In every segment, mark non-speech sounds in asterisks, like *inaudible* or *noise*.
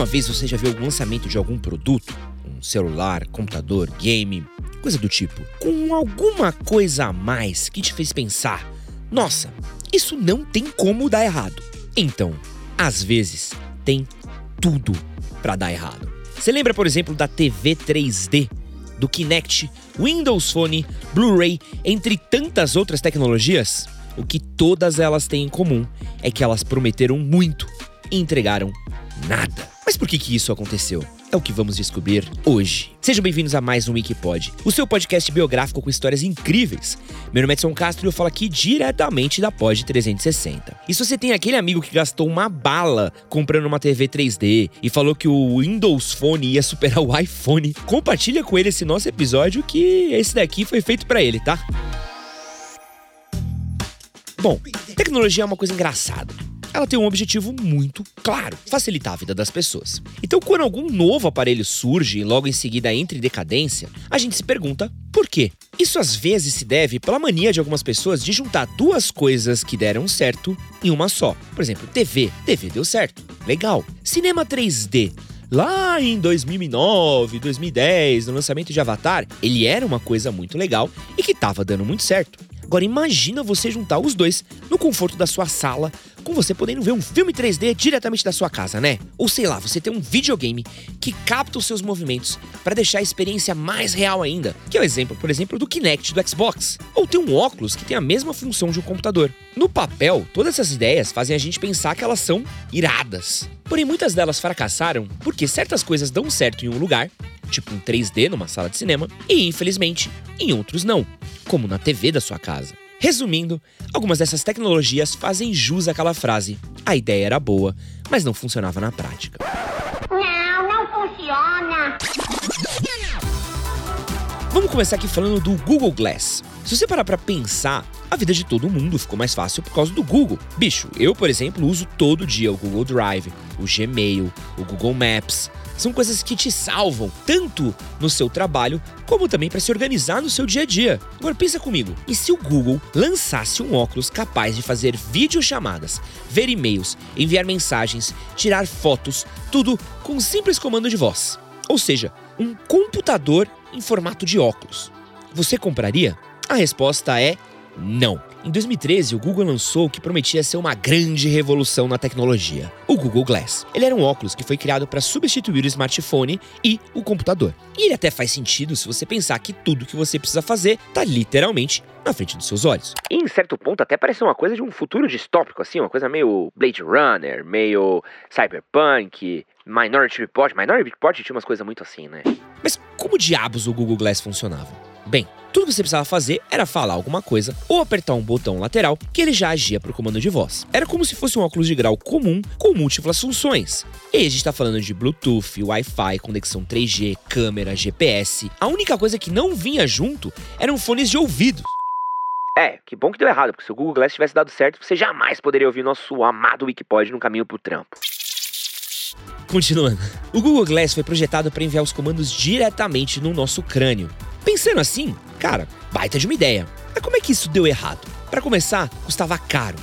Alguma vez você já viu o lançamento de algum produto? Um celular, computador, game, coisa do tipo, com alguma coisa a mais que te fez pensar: nossa, isso não tem como dar errado. Então, às vezes, tem tudo para dar errado. Você lembra, por exemplo, da TV 3D, do Kinect, Windows Phone, Blu-ray, entre tantas outras tecnologias? O que todas elas têm em comum é que elas prometeram muito e entregaram nada. Mas por que, que isso aconteceu? É o que vamos descobrir hoje. Sejam bem-vindos a mais um Wikipod, o seu podcast biográfico com histórias incríveis. Meu nome é Edson Castro e eu falo aqui diretamente da Pod 360. E se você tem aquele amigo que gastou uma bala comprando uma TV 3D e falou que o Windows Phone ia superar o iPhone, compartilha com ele esse nosso episódio que esse daqui foi feito para ele, tá? Bom, tecnologia é uma coisa engraçada ela tem um objetivo muito claro: facilitar a vida das pessoas. Então, quando algum novo aparelho surge e logo em seguida entra em decadência, a gente se pergunta por quê? Isso às vezes se deve pela mania de algumas pessoas de juntar duas coisas que deram certo em uma só. Por exemplo, TV. TV deu certo. Legal. Cinema 3D lá em 2009, 2010, no lançamento de Avatar, ele era uma coisa muito legal e que estava dando muito certo. Agora imagina você juntar os dois no conforto da sua sala, com você podendo ver um filme 3D diretamente da sua casa, né? Ou sei lá, você tem um videogame que capta os seus movimentos para deixar a experiência mais real ainda, que é o exemplo, por exemplo, do Kinect do Xbox. Ou ter um óculos que tem a mesma função de um computador. No papel, todas essas ideias fazem a gente pensar que elas são iradas. Porém, muitas delas fracassaram porque certas coisas dão certo em um lugar, tipo um 3D numa sala de cinema, e infelizmente em outros não como na TV da sua casa. Resumindo, algumas dessas tecnologias fazem jus àquela frase: a ideia era boa, mas não funcionava na prática. Não, não funciona. Vamos começar aqui falando do Google Glass. Se você parar para pensar, a vida de todo mundo ficou mais fácil por causa do Google. Bicho, eu, por exemplo, uso todo dia o Google Drive, o Gmail, o Google Maps, são coisas que te salvam, tanto no seu trabalho, como também para se organizar no seu dia a dia. Agora pensa comigo, e se o Google lançasse um óculos capaz de fazer videochamadas, ver e-mails, enviar mensagens, tirar fotos, tudo com um simples comando de voz? Ou seja, um computador em formato de óculos. Você compraria? A resposta é não. Em 2013, o Google lançou o que prometia ser uma grande revolução na tecnologia, o Google Glass. Ele era um óculos que foi criado para substituir o smartphone e o computador. E ele até faz sentido se você pensar que tudo que você precisa fazer está literalmente na frente dos seus olhos. E em certo ponto até parece uma coisa de um futuro distópico, assim, uma coisa meio Blade Runner, meio Cyberpunk, Minority Report. Minority Report tinha umas coisas muito assim, né? Mas como diabos o Google Glass funcionava? Bem, tudo que você precisava fazer era falar alguma coisa ou apertar um botão lateral que ele já agia para o comando de voz. Era como se fosse um óculos de grau comum com múltiplas funções. E a gente está falando de Bluetooth, Wi-Fi, conexão 3G, câmera, GPS. A única coisa que não vinha junto eram fones de ouvido. É, que bom que deu errado, porque se o Google Glass tivesse dado certo, você jamais poderia ouvir nosso amado Wikipod no caminho pro trampo. Continuando. O Google Glass foi projetado para enviar os comandos diretamente no nosso crânio. Pensando assim, cara, baita de uma ideia. Mas como é que isso deu errado? Para começar, custava caro,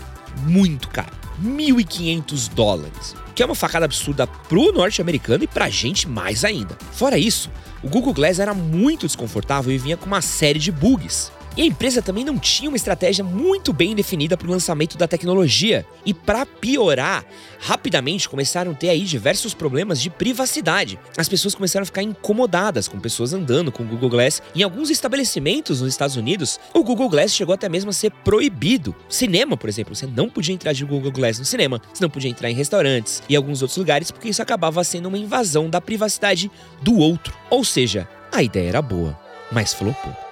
muito caro, 1.500 dólares, que é uma facada absurda pro norte-americano e pra gente mais ainda. Fora isso, o Google Glass era muito desconfortável e vinha com uma série de bugs. E a empresa também não tinha uma estratégia muito bem definida para o lançamento da tecnologia. E para piorar, rapidamente começaram a ter aí diversos problemas de privacidade. As pessoas começaram a ficar incomodadas com pessoas andando com o Google Glass. Em alguns estabelecimentos nos Estados Unidos, o Google Glass chegou até mesmo a ser proibido. Cinema, por exemplo, você não podia entrar de Google Glass no cinema, você não podia entrar em restaurantes e alguns outros lugares porque isso acabava sendo uma invasão da privacidade do outro. Ou seja, a ideia era boa, mas flopou.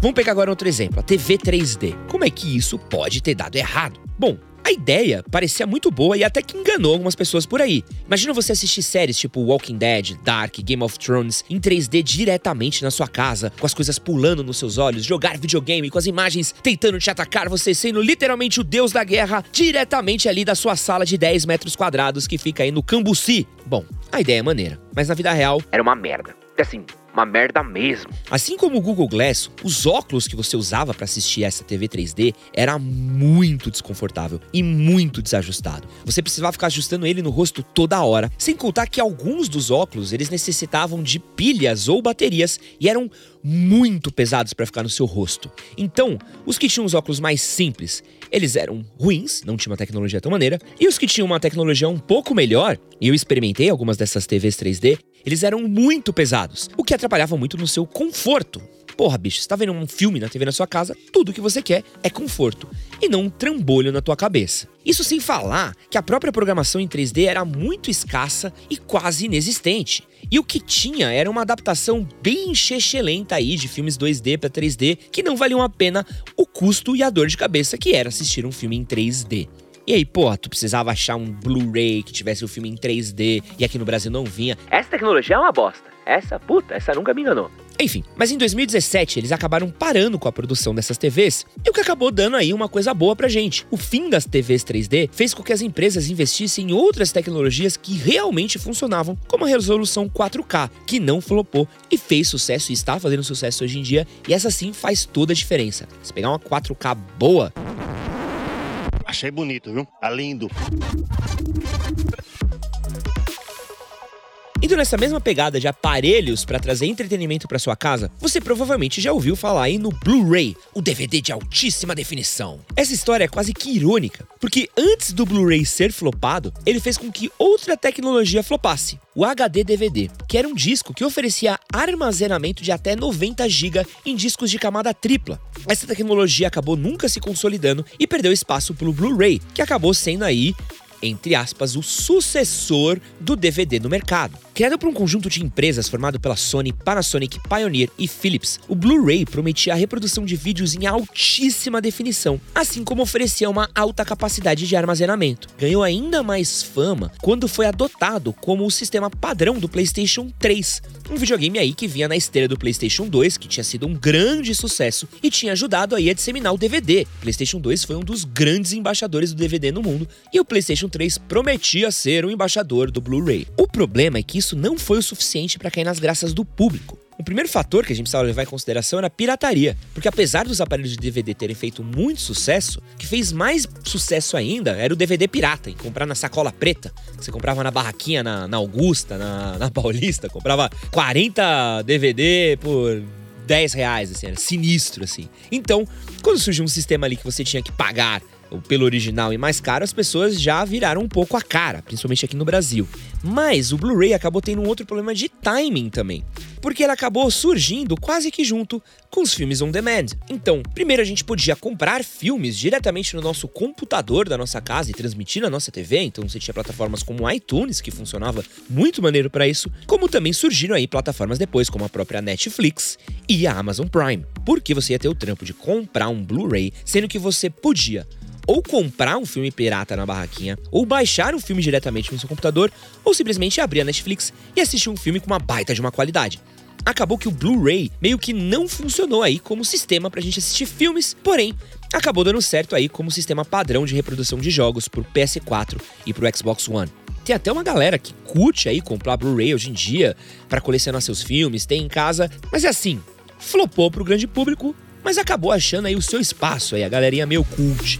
Vamos pegar agora outro exemplo, a TV 3D. Como é que isso pode ter dado errado? Bom, a ideia parecia muito boa e até que enganou algumas pessoas por aí. Imagina você assistir séries tipo Walking Dead, Dark, Game of Thrones em 3D diretamente na sua casa, com as coisas pulando nos seus olhos, jogar videogame com as imagens tentando te atacar, você sendo literalmente o deus da guerra diretamente ali da sua sala de 10 metros quadrados que fica aí no Cambuci. Bom, a ideia é maneira, mas na vida real era uma merda. Assim, uma merda mesmo. Assim como o Google Glass, os óculos que você usava para assistir essa TV 3D era muito desconfortável e muito desajustado. Você precisava ficar ajustando ele no rosto toda hora, sem contar que alguns dos óculos eles necessitavam de pilhas ou baterias e eram muito pesados para ficar no seu rosto. Então, os que tinham os óculos mais simples, eles eram ruins, não tinha uma tecnologia tão maneira, e os que tinham uma tecnologia um pouco melhor, e eu experimentei algumas dessas TVs 3D, eles eram muito pesados, o que atrapalhava muito no seu conforto. Porra, bicho, você tá vendo um filme na TV na sua casa, tudo que você quer é conforto e não um trambolho na tua cabeça. Isso sem falar que a própria programação em 3D era muito escassa e quase inexistente. E o que tinha era uma adaptação bem chechelenta aí de filmes 2D para 3D que não valiam a pena o custo e a dor de cabeça que era assistir um filme em 3D. E aí, pô, tu precisava achar um Blu-ray que tivesse o filme em 3D e aqui no Brasil não vinha. Essa tecnologia é uma bosta. Essa, puta, essa nunca me enganou. Enfim, mas em 2017 eles acabaram parando com a produção dessas TVs, e o que acabou dando aí uma coisa boa pra gente. O fim das TVs 3D fez com que as empresas investissem em outras tecnologias que realmente funcionavam, como a resolução 4K, que não flopou e fez sucesso e está fazendo sucesso hoje em dia, e essa sim faz toda a diferença. Se pegar uma 4K boa, Achei bonito, viu? Tá lindo. Indo nessa mesma pegada de aparelhos para trazer entretenimento para sua casa, você provavelmente já ouviu falar aí no Blu-ray, o DVD de altíssima definição. Essa história é quase que irônica, porque antes do Blu-ray ser flopado, ele fez com que outra tecnologia flopasse, o HD DVD, que era um disco que oferecia armazenamento de até 90 GB em discos de camada tripla. Essa tecnologia acabou nunca se consolidando e perdeu espaço pelo Blu-ray, que acabou sendo aí entre aspas, o sucessor do DVD no mercado. Criado por um conjunto de empresas formado pela Sony, Panasonic, Pioneer e Philips, o Blu-ray prometia a reprodução de vídeos em altíssima definição, assim como oferecia uma alta capacidade de armazenamento. Ganhou ainda mais fama quando foi adotado como o sistema padrão do PlayStation 3, um videogame aí que vinha na esteira do PlayStation 2, que tinha sido um grande sucesso e tinha ajudado aí a disseminar o DVD. O PlayStation 2 foi um dos grandes embaixadores do DVD no mundo e o PlayStation 3 prometia ser o embaixador do Blu-ray. O problema é que isso não foi o suficiente para cair nas graças do público. O primeiro fator que a gente precisava levar em consideração era a pirataria, porque apesar dos aparelhos de DVD terem feito muito sucesso, o que fez mais sucesso ainda era o DVD pirata, em comprar na sacola preta. Você comprava na barraquinha na, na Augusta, na, na Paulista, comprava 40 DVD por 10 reais, assim, era sinistro, assim. Então, quando surgiu um sistema ali que você tinha que pagar pelo original e mais caro, as pessoas já viraram um pouco a cara, principalmente aqui no Brasil. Mas o Blu-ray acabou tendo um outro problema de timing também, porque ele acabou surgindo quase que junto com os filmes on demand. Então, primeiro a gente podia comprar filmes diretamente no nosso computador da nossa casa e transmitir na nossa TV, então você tinha plataformas como iTunes que funcionava muito maneiro para isso, como também surgiram aí plataformas depois como a própria Netflix e a Amazon Prime, porque você ia ter o trampo de comprar um Blu-ray, sendo que você podia ou comprar um filme pirata na barraquinha, ou baixar um filme diretamente no seu computador, ou simplesmente abrir a Netflix e assistir um filme com uma baita de uma qualidade. Acabou que o Blu-ray meio que não funcionou aí como sistema pra gente assistir filmes, porém, acabou dando certo aí como sistema padrão de reprodução de jogos pro PS4 e pro Xbox One. Tem até uma galera que curte aí comprar Blu-ray hoje em dia para colecionar seus filmes, tem em casa, mas é assim, flopou pro grande público, mas acabou achando aí o seu espaço aí, a galerinha meio cult.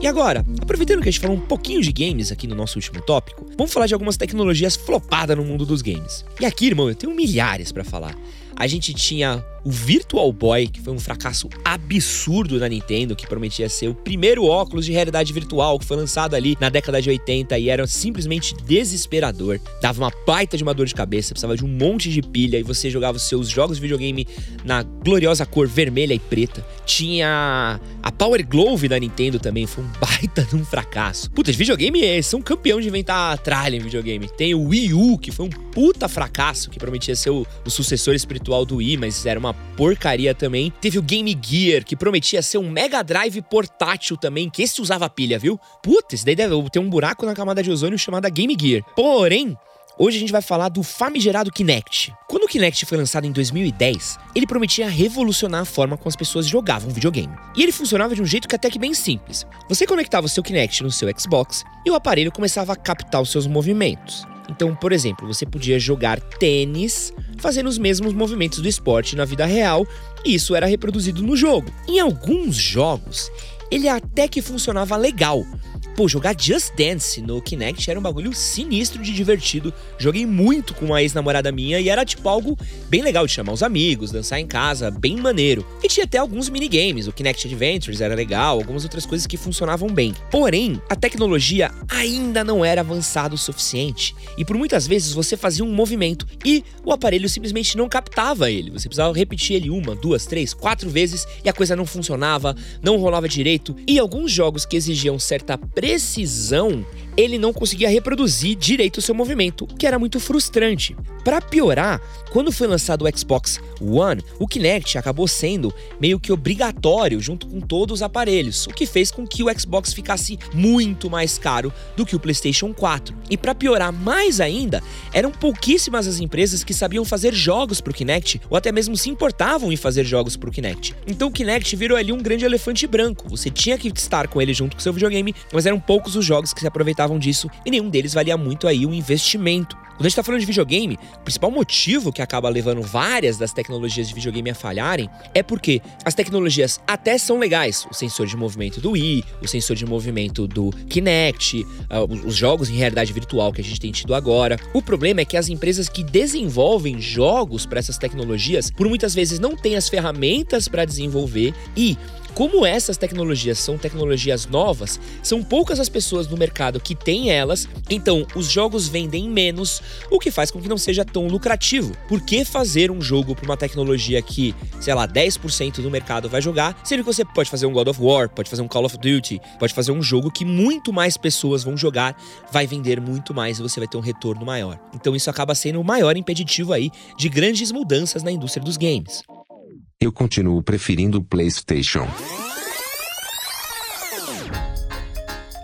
E agora, aproveitando que a gente falou um pouquinho de games aqui no nosso último tópico, vamos falar de algumas tecnologias flopadas no mundo dos games. E aqui, irmão, eu tenho milhares para falar. A gente tinha o Virtual Boy, que foi um fracasso absurdo da Nintendo, que prometia ser o primeiro óculos de realidade virtual que foi lançado ali na década de 80 e era simplesmente desesperador. Dava uma baita de uma dor de cabeça, precisava de um monte de pilha e você jogava os seus jogos de videogame na gloriosa cor vermelha e preta. Tinha a Power Glove da Nintendo também, foi um *laughs* baita de um fracasso. Puta, de videogame eles são campeão de inventar tralha em videogame. Tem o Wii U, que foi um puta fracasso, que prometia ser o, o sucessor espiritual do Wii, mas era uma porcaria também. Teve o Game Gear, que prometia ser um Mega Drive portátil também, que esse usava pilha, viu? Puta, esse daí deve ter um buraco na camada de ozônio chamada Game Gear. Porém, Hoje a gente vai falar do famigerado Kinect. Quando o Kinect foi lançado em 2010, ele prometia revolucionar a forma como as pessoas jogavam videogame. E ele funcionava de um jeito que até que bem simples. Você conectava o seu Kinect no seu Xbox e o aparelho começava a captar os seus movimentos. Então, por exemplo, você podia jogar tênis fazendo os mesmos movimentos do esporte na vida real, e isso era reproduzido no jogo. Em alguns jogos, ele até que funcionava legal, Pô, jogar Just Dance no Kinect era um bagulho sinistro de divertido. Joguei muito com uma ex-namorada minha e era tipo algo bem legal de chamar os amigos, dançar em casa, bem maneiro. E tinha até alguns minigames, o Kinect Adventures era legal, algumas outras coisas que funcionavam bem. Porém, a tecnologia ainda não era avançada o suficiente. E por muitas vezes você fazia um movimento e o aparelho simplesmente não captava ele. Você precisava repetir ele uma, duas, três, quatro vezes e a coisa não funcionava, não rolava direito. E alguns jogos que exigiam certa precisão, ele não conseguia reproduzir direito o seu movimento, o que era muito frustrante. Para piorar, quando foi lançado o Xbox One, o Kinect acabou sendo meio que obrigatório junto com todos os aparelhos, o que fez com que o Xbox ficasse muito mais caro do que o PlayStation 4. E para piorar mais ainda, eram pouquíssimas as empresas que sabiam fazer jogos para o Kinect ou até mesmo se importavam em fazer jogos para o Kinect. Então o Kinect virou ali um grande elefante branco. Você tinha que estar com ele junto com seu videogame, mas eram poucos os jogos que se aproveitavam disso e nenhum deles valia muito aí o investimento. Quando a gente tá falando de videogame, o principal motivo que acaba levando várias das tecnologias de videogame a falharem é porque as tecnologias até são legais. O sensor de movimento do Wii, o sensor de movimento do Kinect, uh, os jogos em realidade virtual que a gente tem tido agora. O problema é que as empresas que desenvolvem jogos para essas tecnologias, por muitas vezes não têm as ferramentas para desenvolver e como essas tecnologias são tecnologias novas, são poucas as pessoas no mercado que têm elas, então os jogos vendem menos, o que faz com que não seja tão lucrativo. Por que fazer um jogo para uma tecnologia que, sei lá, 10% do mercado vai jogar, sendo que você pode fazer um God of War, pode fazer um Call of Duty, pode fazer um jogo que muito mais pessoas vão jogar, vai vender muito mais e você vai ter um retorno maior. Então isso acaba sendo o maior impeditivo aí de grandes mudanças na indústria dos games. Eu continuo preferindo o PlayStation.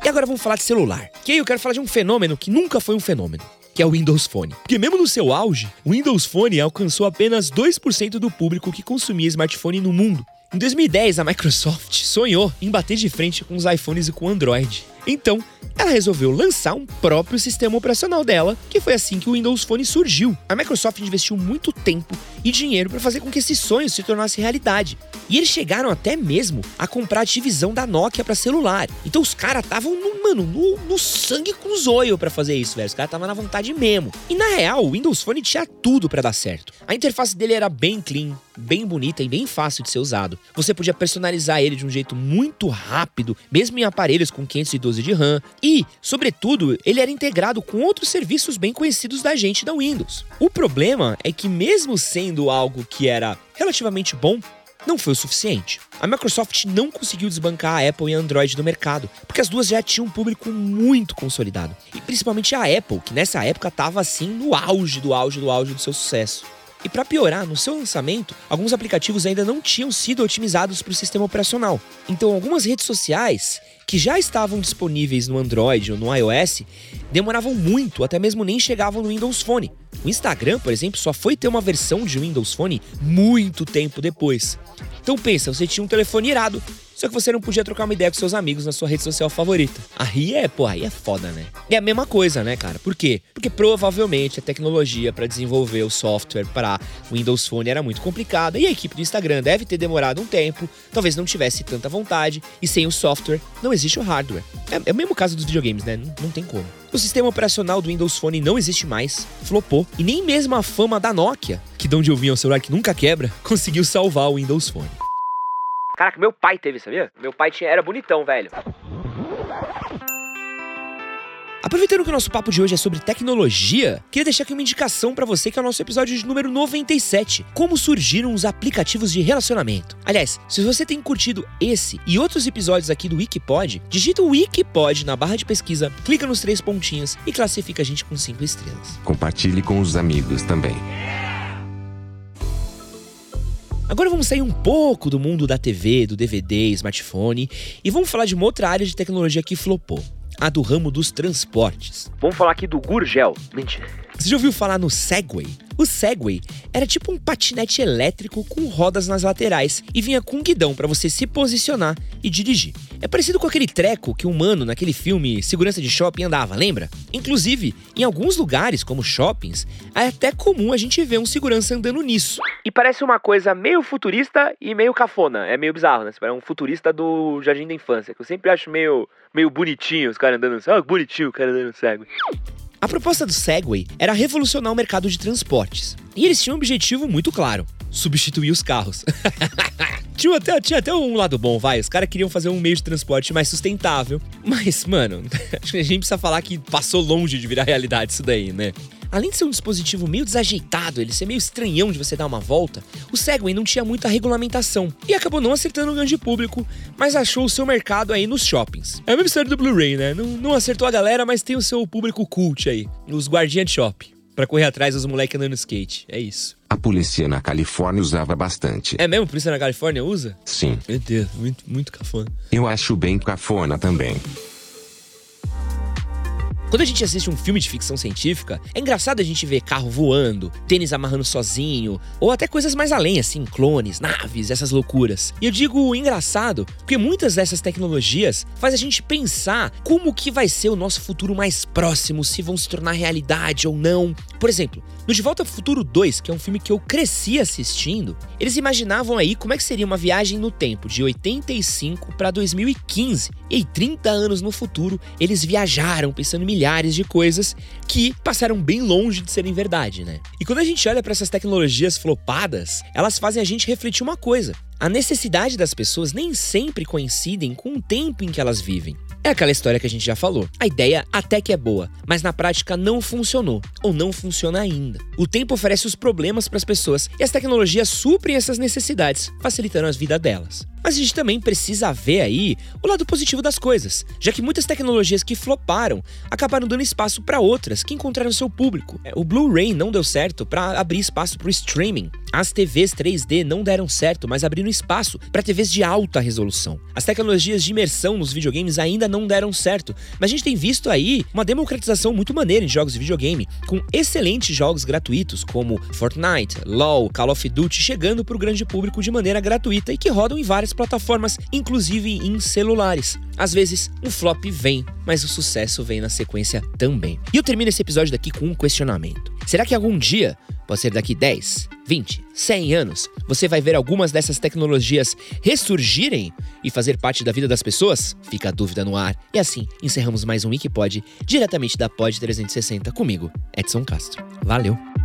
E agora vamos falar de celular. Que aí eu quero falar de um fenômeno que nunca foi um fenômeno. Que é o Windows Phone. Porque mesmo no seu auge, o Windows Phone alcançou apenas 2% do público que consumia smartphone no mundo. Em 2010, a Microsoft sonhou em bater de frente com os iPhones e com o Android. Então, ela resolveu lançar um próprio sistema operacional dela, que foi assim que o Windows Phone surgiu. A Microsoft investiu muito tempo e dinheiro para fazer com que esse sonho se tornasse realidade. E eles chegaram até mesmo a comprar a divisão da Nokia para celular. Então os caras estavam no, mano, no, no sangue com os olhos para fazer isso, velho. Os caras estavam na vontade mesmo. E na real, o Windows Phone tinha tudo para dar certo. A interface dele era bem clean, bem bonita e bem fácil de ser usado. Você podia personalizar ele de um jeito muito rápido, mesmo em aparelhos com 512 de RAM. E, sobretudo, ele era integrado com outros serviços bem conhecidos da gente da Windows. O problema é que mesmo sendo algo que era relativamente bom, não foi o suficiente. A Microsoft não conseguiu desbancar a Apple e a Android do mercado, porque as duas já tinham um público muito consolidado. E principalmente a Apple, que nessa época estava assim no auge do auge do auge do seu sucesso. E para piorar, no seu lançamento, alguns aplicativos ainda não tinham sido otimizados para o sistema operacional. Então, algumas redes sociais que já estavam disponíveis no Android ou no iOS demoravam muito, até mesmo nem chegavam no Windows Phone. O Instagram, por exemplo, só foi ter uma versão de Windows Phone muito tempo depois. Então pensa, você tinha um telefone irado, só que você não podia trocar uma ideia com seus amigos na sua rede social favorita. Aí é, pô, aí é foda, né? É a mesma coisa, né, cara? Por quê? Porque provavelmente a tecnologia para desenvolver o software para Windows Phone era muito complicada e a equipe do Instagram deve ter demorado um tempo, talvez não tivesse tanta vontade e sem o software não existe o hardware. É, é o mesmo caso dos videogames, né? Não, não tem como. O sistema operacional do Windows Phone não existe mais, flopou, e nem mesmo a fama da Nokia, que de onde eu vinha o celular que nunca quebra, *laughs* conseguiu salvar o Windows Phone. Caraca, meu pai teve, sabia? Meu pai tinha, era bonitão, velho. Aproveitando que o nosso papo de hoje é sobre tecnologia, queria deixar aqui uma indicação para você que é o nosso episódio de número 97, como surgiram os aplicativos de relacionamento. Aliás, se você tem curtido esse e outros episódios aqui do Wikipod, digita o Wikipod na barra de pesquisa, clica nos três pontinhos e classifica a gente com cinco estrelas. Compartilhe com os amigos também. Agora vamos sair um pouco do mundo da TV, do DVD, smartphone e vamos falar de uma outra área de tecnologia que flopou. A do ramo dos transportes. Vamos falar aqui do Gurgel. Mentira. Você já ouviu falar no Segway? O Segway era tipo um patinete elétrico com rodas nas laterais e vinha com um guidão para você se posicionar e dirigir. É parecido com aquele treco que um mano naquele filme Segurança de Shopping andava, lembra? Inclusive, em alguns lugares, como shoppings, é até comum a gente ver um segurança andando nisso. E parece uma coisa meio futurista e meio cafona. É meio bizarro, né? É um futurista do Jardim da Infância, que eu sempre acho meio, meio bonitinho os caras andando. Ah, bonitinho o cara andando no Segway. A proposta do Segway era revolucionar o mercado de transportes. E eles tinham um objetivo muito claro: substituir os carros. *laughs* tinha, até, tinha até um lado bom, vai. Os caras queriam fazer um meio de transporte mais sustentável. Mas, mano, *laughs* acho que a gente precisa falar que passou longe de virar realidade isso daí, né? Além de ser um dispositivo meio desajeitado, ele ser meio estranhão de você dar uma volta, o Segway não tinha muita regulamentação e acabou não acertando o grande público, mas achou o seu mercado aí nos shoppings. É a mesma história do Blu-ray, né? Não, não acertou a galera, mas tem o seu público cult aí, os guardinhas de shopping. Pra correr atrás dos moleques andando skate. É isso. Polícia na Califórnia usava bastante. É mesmo? Polícia na Califórnia usa? Sim. Meu Deus, muito, muito cafona. Eu acho bem cafona também. Quando a gente assiste um filme de ficção científica, é engraçado a gente ver carro voando, tênis amarrando sozinho, ou até coisas mais além, assim, clones, naves, essas loucuras. E eu digo engraçado porque muitas dessas tecnologias faz a gente pensar como que vai ser o nosso futuro mais próximo, se vão se tornar realidade ou não. Por exemplo, no De Volta ao Futuro 2, que é um filme que eu cresci assistindo, eles imaginavam aí como é que seria uma viagem no tempo de 85 para 2015. E aí, 30 anos no futuro, eles viajaram pensando em milhares de coisas que passaram bem longe de serem verdade, né? E quando a gente olha para essas tecnologias flopadas, elas fazem a gente refletir uma coisa. A necessidade das pessoas nem sempre coincidem com o tempo em que elas vivem. É aquela história que a gente já falou. A ideia até que é boa, mas na prática não funcionou ou não funciona ainda. O tempo oferece os problemas para as pessoas e as tecnologias suprem essas necessidades, facilitando a vida delas. Mas a gente também precisa ver aí o lado positivo das coisas, já que muitas tecnologias que floparam acabaram dando espaço para outras que encontraram seu público. É, o Blu-ray não deu certo para abrir espaço para o streaming. As TVs 3D não deram certo, mas abriram espaço para TVs de alta resolução. As tecnologias de imersão nos videogames ainda não deram certo, mas a gente tem visto aí uma democratização muito maneira em jogos de videogame, com excelentes jogos gratuitos como Fortnite, LoL, Call of Duty chegando para o grande público de maneira gratuita e que rodam em várias plataformas, inclusive em celulares. Às vezes, o flop vem, mas o sucesso vem na sequência também. E eu termino esse episódio daqui com um questionamento. Será que algum dia, pode ser daqui 10, 20, 100 anos, você vai ver algumas dessas tecnologias ressurgirem e fazer parte da vida das pessoas? Fica a dúvida no ar. E assim, encerramos mais um Wikipod diretamente da Pod 360 comigo, Edson Castro. Valeu!